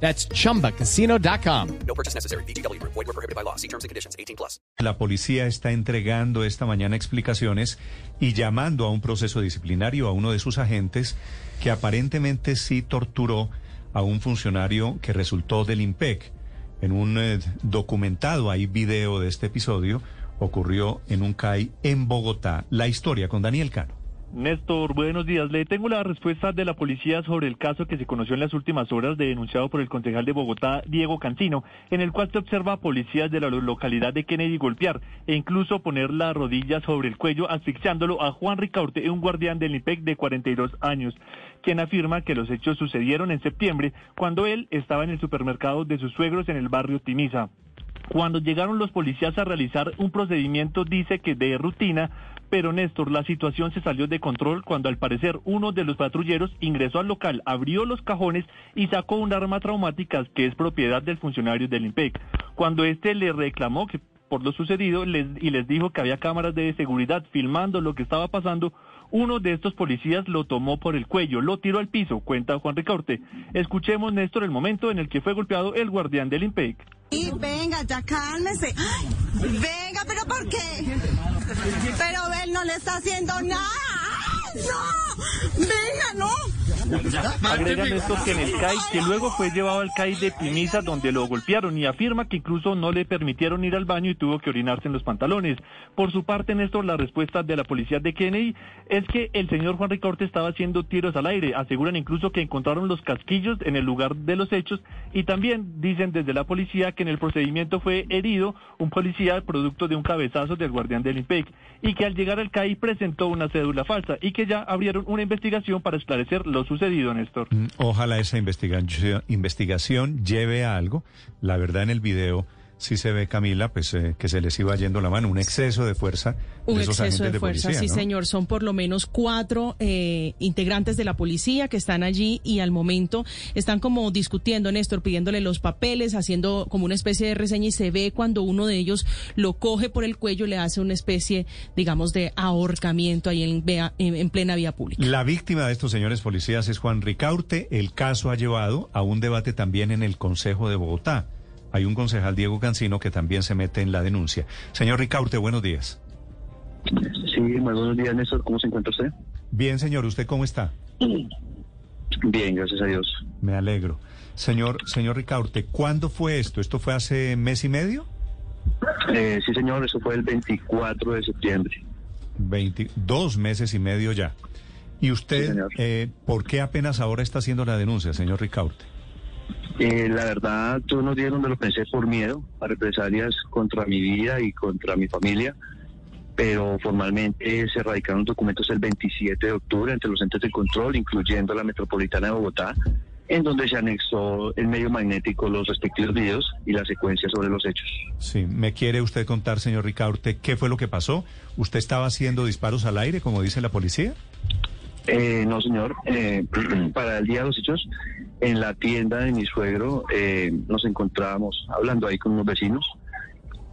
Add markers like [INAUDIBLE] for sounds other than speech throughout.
That's chumbacasino.com. No purchase necessary. BGW. Void were prohibited by law. See terms and conditions. 18 plus. La policía está entregando esta mañana explicaciones y llamando a un proceso disciplinario a uno de sus agentes que aparentemente sí torturó a un funcionario que resultó del IMPEC. En un eh, documentado, hay video de este episodio, ocurrió en un CAI en Bogotá. La historia con Daniel Cano. Néstor, buenos días. Le tengo la respuesta de la policía sobre el caso que se conoció en las últimas horas de denunciado por el concejal de Bogotá, Diego Cancino, en el cual se observa a policías de la localidad de Kennedy golpear e incluso poner la rodilla sobre el cuello asfixiándolo a Juan Ricaurte, un guardián del IPEC de 42 años, quien afirma que los hechos sucedieron en septiembre cuando él estaba en el supermercado de sus suegros en el barrio Timisa. Cuando llegaron los policías a realizar un procedimiento, dice que de rutina, pero Néstor, la situación se salió de control cuando al parecer uno de los patrulleros ingresó al local, abrió los cajones y sacó un arma traumática que es propiedad del funcionario del IMPEC. Cuando este le reclamó que por lo sucedido les, y les dijo que había cámaras de seguridad filmando lo que estaba pasando, uno de estos policías lo tomó por el cuello, lo tiró al piso, cuenta Juan Ricaurte. Escuchemos, Néstor, el momento en el que fue golpeado el guardián del IMPEC. Y venga, ya cálmese. Venga, pero ¿por qué? Pero él no le está haciendo nada. ¡Ay, No, venga, no. Agrega Néstor que en el CAI, que luego fue llevado al CAI de Pimisa donde lo golpearon y afirma que incluso no le permitieron ir al baño y tuvo que orinarse en los pantalones. Por su parte, Néstor, la respuesta de la policía de Kennedy es que el señor Juan Ricaurte estaba haciendo tiros al aire. Aseguran incluso que encontraron los casquillos en el lugar de los hechos y también dicen desde la policía que en el procedimiento fue herido un policía producto de un cabezazo del guardián del IMPEC y que al llegar al CAI presentó una cédula falsa y que ya abrieron una investigación para esclarecer lo sucedido, Néstor. Mm, Ojalá esa investigación, investigación lleve a algo. La verdad en el video sí se ve, Camila, pues eh, que se les iba yendo la mano, un exceso de fuerza Un de esos exceso de de fuerza, policía, sí ¿no? señor. Son por lo menos cuatro eh, integrantes de la policía que están allí y al momento están como discutiendo, Néstor, pidiéndole los papeles, haciendo como una especie de reseña y se ve cuando uno de ellos lo coge por el cuello y le hace una especie, digamos, de ahorcamiento ahí en, vea- en- en plena vía pública. La víctima de estos señores policías es Juan Ricaurte. El caso ha llevado a un debate también en el Consejo de Bogotá. Hay un concejal, Diego Cancino, que también se mete en la denuncia. Señor Ricaurte, buenos días. Sí, muy buenos días, Néstor. ¿Cómo se encuentra usted? Bien, señor, ¿usted cómo está? Bien, gracias a Dios. Me alegro. Señor, señor Ricaurte, ¿cuándo fue esto? ¿Esto fue hace mes y medio? Eh, sí, señor, eso fue el 24 de septiembre. 20, dos meses y medio ya. ¿Y usted, eh, por qué apenas ahora está haciendo la denuncia, señor Ricaurte? Eh, la verdad, yo unos días donde lo pensé por miedo a represalias contra mi vida y contra mi familia, pero formalmente se radicaron documentos el 27 de octubre ante los entes de control, incluyendo la Metropolitana de Bogotá, en donde se anexó el medio magnético, los respectivos videos y la secuencia sobre los hechos. Sí, ¿me quiere usted contar, señor Ricaurte, qué fue lo que pasó? ¿Usted estaba haciendo disparos al aire, como dice la policía? Eh, no, señor. Eh, [CLEARS THROAT] para el día de los hechos, en la tienda de mi suegro eh, nos encontrábamos hablando ahí con unos vecinos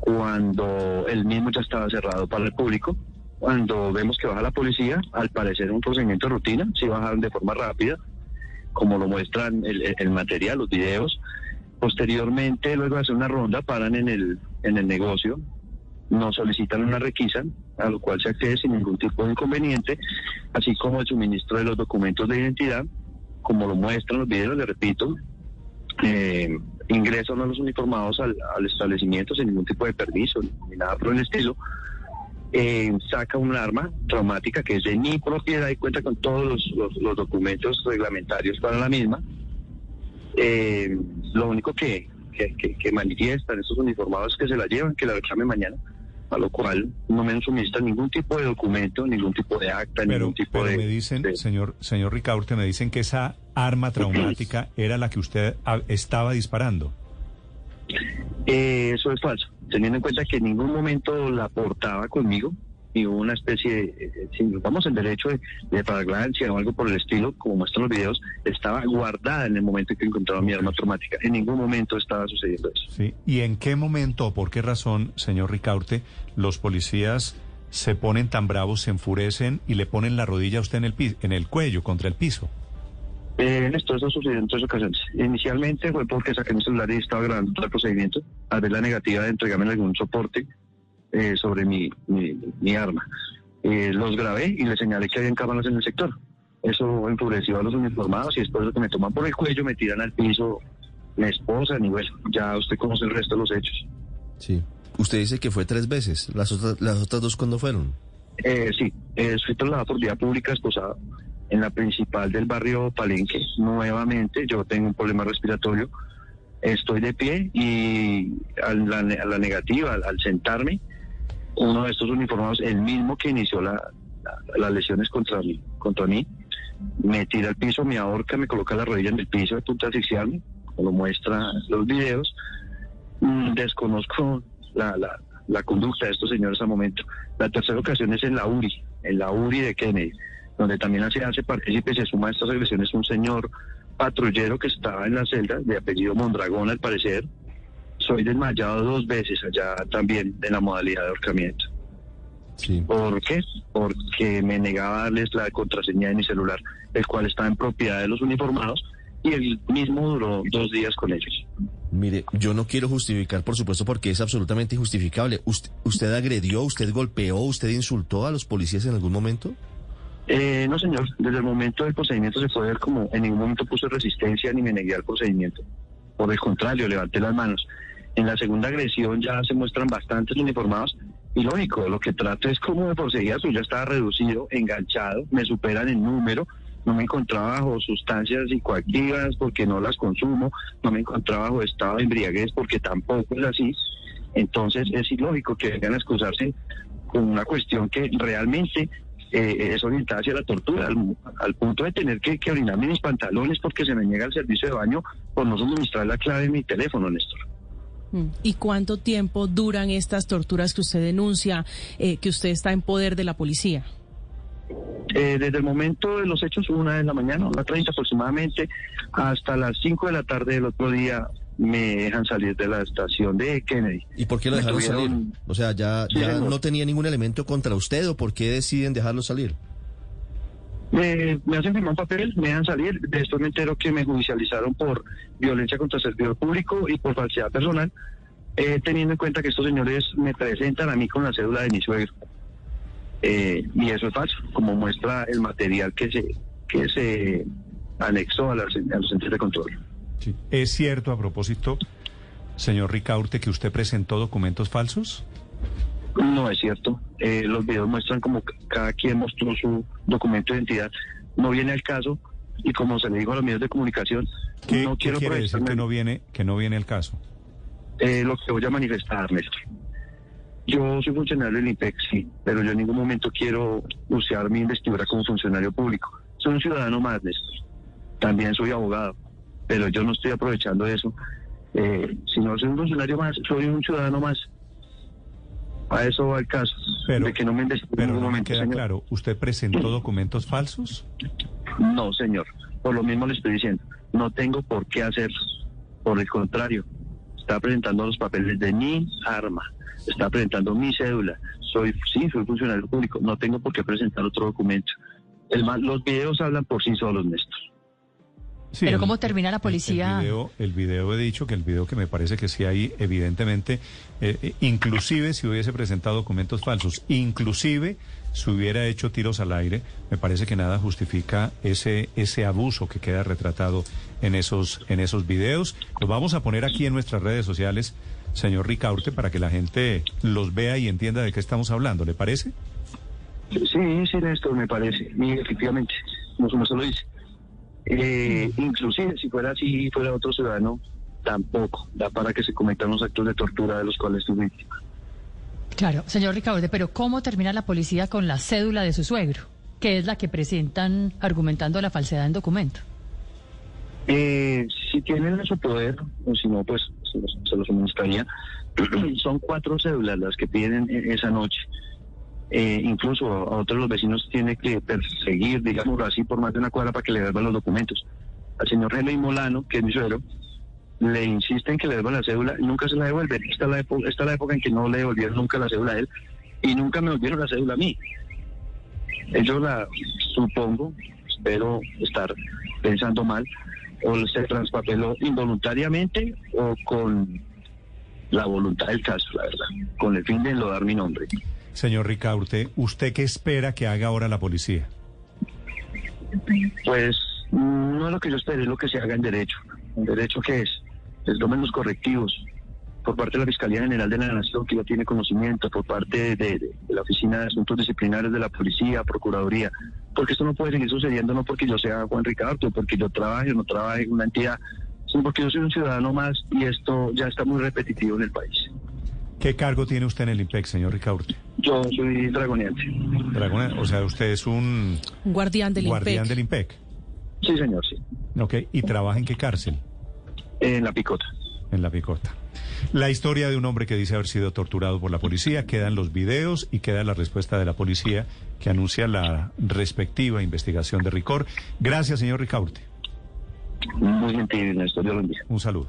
cuando el mismo ya estaba cerrado para el público. Cuando vemos que baja la policía, al parecer un procedimiento de rutina, sí bajaron de forma rápida, como lo muestran el- el material, los videos. Posteriormente, luego de hacer una ronda, paran en el, en el negocio, nos solicitan una requisa, a lo cual se accede sin ningún tipo de inconveniente, así como el suministro de los documentos de identidad, como lo muestran los videos, le repito, eh, ingresan a los uniformados al, establecimiento sin ningún tipo de permiso ni nada por el estilo, eh, saca un arma traumática que es de mi propiedad y cuenta con todos los, documentos reglamentarios para la misma. Eh, lo único que, que, que- manifiestan estos uniformados es que se la llevan, que la reclamen mañana, a lo cual no me suministran ningún tipo de documento, ningún tipo de acta, Pero, ningún tipo pero de... me dicen, de- señor, señor Ricaurte, me dicen que esa arma traumática era la que usted estaba disparando. Eh, eso es falso. teniendo en cuenta que en ningún momento la portaba conmigo, y hubo una especie de, eh, si nos vamos en derecho de, de flagrancia o algo por el estilo, como muestran los videos, estaba guardada en el momento en que encontraba mi arma traumática. En ningún momento estaba sucediendo eso. Sí. ¿Y en qué momento o por qué razón, señor Ricaurte, los policías se ponen tan bravos, se enfurecen y le ponen la rodilla a usted en el, pi- en el cuello, contra el piso? Eh, esto, eso sucedió en tres ocasiones. Inicialmente fue porque saqué mi celular y estaba grabando todo el procedimiento, al ver la negativa de entregarme algún soporte eh, sobre mi, mi, mi arma. Eh, los grabé y les señalé que había cámaras en el sector. Eso enfureció a los uniformados y después de que me toman por el cuello, me tiran al piso mi esposa, ni bueno, ya usted conoce el resto de los hechos. Sí. Usted dice que fue tres veces. ¿Las otras, las otras dos cuándo fueron? Eh, sí, eh, fui trasladado por vía pública esposado en la principal del barrio Palenque. Nuevamente, yo tengo un problema respiratorio. Estoy de pie y a la, a la negativa, al, al sentarme, uno de estos uniformados, el mismo que inició la, la- las lesiones contra contra mí, me tira al piso, me ahorca, me coloca la rodilla en el piso de punto a asfixiarme, como lo muestra los videos. Mm, Desconozco la, la, la conducta de estos señores al momento. La tercera ocasión es en la URI, en la URI de Kennedy, donde también hace, partícipe, se suma a estas agresiones un señor patrullero que estaba en la celda, de apellido Mondragón al parecer. Soy desmayado dos veces allá también en la modalidad de ahorcamiento. Sí. ¿Por qué? Porque me negaba a darles la contraseña de mi celular, el cual estaba en propiedad de los uniformados y el mismo duró dos días con ellos. Mire, yo no quiero justificar, por supuesto, porque es absolutamente injustificable. ¿Usted, usted agredió, usted golpeó, usted insultó a los policías en algún momento? Eh, no, señor. Desde el momento del procedimiento se puede ver como en ningún momento puse resistencia ni me negué al procedimiento. Por el contrario, levanté las manos. En la segunda agresión ya se muestran bastantes uniformados y lógico, lo que trato es como me procedía, pues ya estaba reducido, enganchado, me superan en número, no me encontraba bajo sustancias psicoactivas porque no las consumo, no me encontraba bajo estado de embriaguez porque tampoco es así. Entonces es ilógico que vengan a excusarse con una cuestión que realmente eh, es orientada hacia la tortura, al, al punto de tener que, que orinarme mis pantalones porque se me niega el servicio de baño por no suministrar la clave de mi teléfono, Néstor. Mm. ¿Y cuánto tiempo duran estas torturas que usted denuncia, eh, que usted está en poder de la policía? Eh, desde el momento de los hechos, una de la mañana, una 30 aproximadamente, hasta las 5 de la tarde del otro día, me dejan salir de la estación de Kennedy. ¿Y por qué lo dejaron salir? O sea, ya, Sí, ya señor. no tenía ningún elemento contra usted o por qué deciden dejarlo salir? Me, me hacen firmar un papel, me dejan salir. Después me entero que me judicializaron por violencia contra el servidor público y por falsedad personal, eh, teniendo en cuenta que estos señores me presentan a mí con la cédula de mi suegro. Eh, y eso es falso, como muestra el material que se, que se anexó a, las- a los centros de control. ¿Es cierto a propósito, señor Ricaurte, que usted presentó documentos falsos? No es cierto. Eh, los videos muestran como cada quien mostró su documento de identidad. No viene al caso y como se le dijo a los medios de comunicación, ¿Qué, no qué quiero quiere decir que no viene, que no viene el caso? Eh, lo que voy a manifestar, Néstor. Yo soy funcionario del INPEC, sí, pero yo en ningún momento quiero usar mi investidura como funcionario público. Soy un ciudadano más, Néstor. También soy abogado, pero yo no estoy aprovechando eso. Eh, si no soy un funcionario más, soy un ciudadano más. A eso va el caso, Pero, de que no me pero no me queda señor. claro, ¿usted presentó documentos falsos? No, señor. Por lo mismo le estoy diciendo. No tengo por qué hacerlo. Por el contrario, está presentando los papeles de mi arma. Está presentando mi cédula. Soy, sí, soy funcionario público. No tengo por qué presentar otro documento. El los videos hablan por sí solos, Néstor. Sí, Pero el- ¿cómo termina la policía? El, video, el video he dicho que el video que me parece que sí hay, evidentemente, eh, eh, inclusive si hubiese presentado documentos falsos, inclusive si hubiera hecho tiros al aire, me parece que nada justifica ese, ese abuso que queda retratado en esos, en esos videos. Los vamos a poner aquí en nuestras redes sociales, señor Ricaurte, para que la gente los vea y entienda de qué estamos hablando. ¿Le parece? Sí, sí, Néstor, me parece. Efectivamente, no solo se lo dice. Eh, inclusive, si fuera así, fuera otro ciudadano, tampoco da para que se cometan los actos de tortura de los cuales fui víctima. Claro, señor Ricaurte, pero ¿cómo termina la policía con la cédula de su suegro? Que es la que presentan argumentando la falsedad en documento. Eh, si tienen en su poder, o si no, pues se los, se los suministraría. [CLEARS THROAT] Son cuatro cédulas las que piden e- esa noche. Eh, incluso a otros los vecinos tiene que perseguir, digámoslo así, por más de una cuadra para que le devuelvan los documentos. Al señor Henry Molano, que es mi suegro, le insisten que le devuelvan la cédula nunca se la devuelven. Esta es la, época, esta es la época en que no le devolvieron nunca la cédula a él y nunca me devolvieron la cédula a mí. Ellos la, supongo, espero estar pensando mal, o se transpapeló involuntariamente o con la voluntad del caso, la verdad, con el fin de enlodar mi nombre. Señor Ricaurte, ¿usted qué espera que haga ahora la policía? Pues no es lo que yo espero, es lo que se haga en derecho. ¿En derecho qué es? Es tomen los correctivos por parte de la Fiscalía General de la Nación, que ya tiene conocimiento, por parte de, de- la Oficina de Asuntos Disciplinarios de la Policía, Procuraduría, porque esto no puede seguir sucediendo no porque yo sea Juan Ricardo, porque yo trabaje o no trabaje en una entidad, sino porque yo soy un ciudadano más y esto ya está muy repetitivo en el país. ¿Qué cargo tiene usted en el IMPEC, señor Ricaurte? Yo soy dragoneante. Dragona- o sea, usted es un Un guardián del guardián IMPEC. del IMPEC. Sí, señor, sí. Ok, ¿y trabaja en qué cárcel? En la picota. En la picota. La historia de un hombre que dice haber sido torturado por la policía, quedan los videos y queda la respuesta de la policía que anuncia la respectiva investigación de Ricor. Gracias, señor Ricaurte. Muy gentil, Néstor, Dios lo bendiga. Un saludo.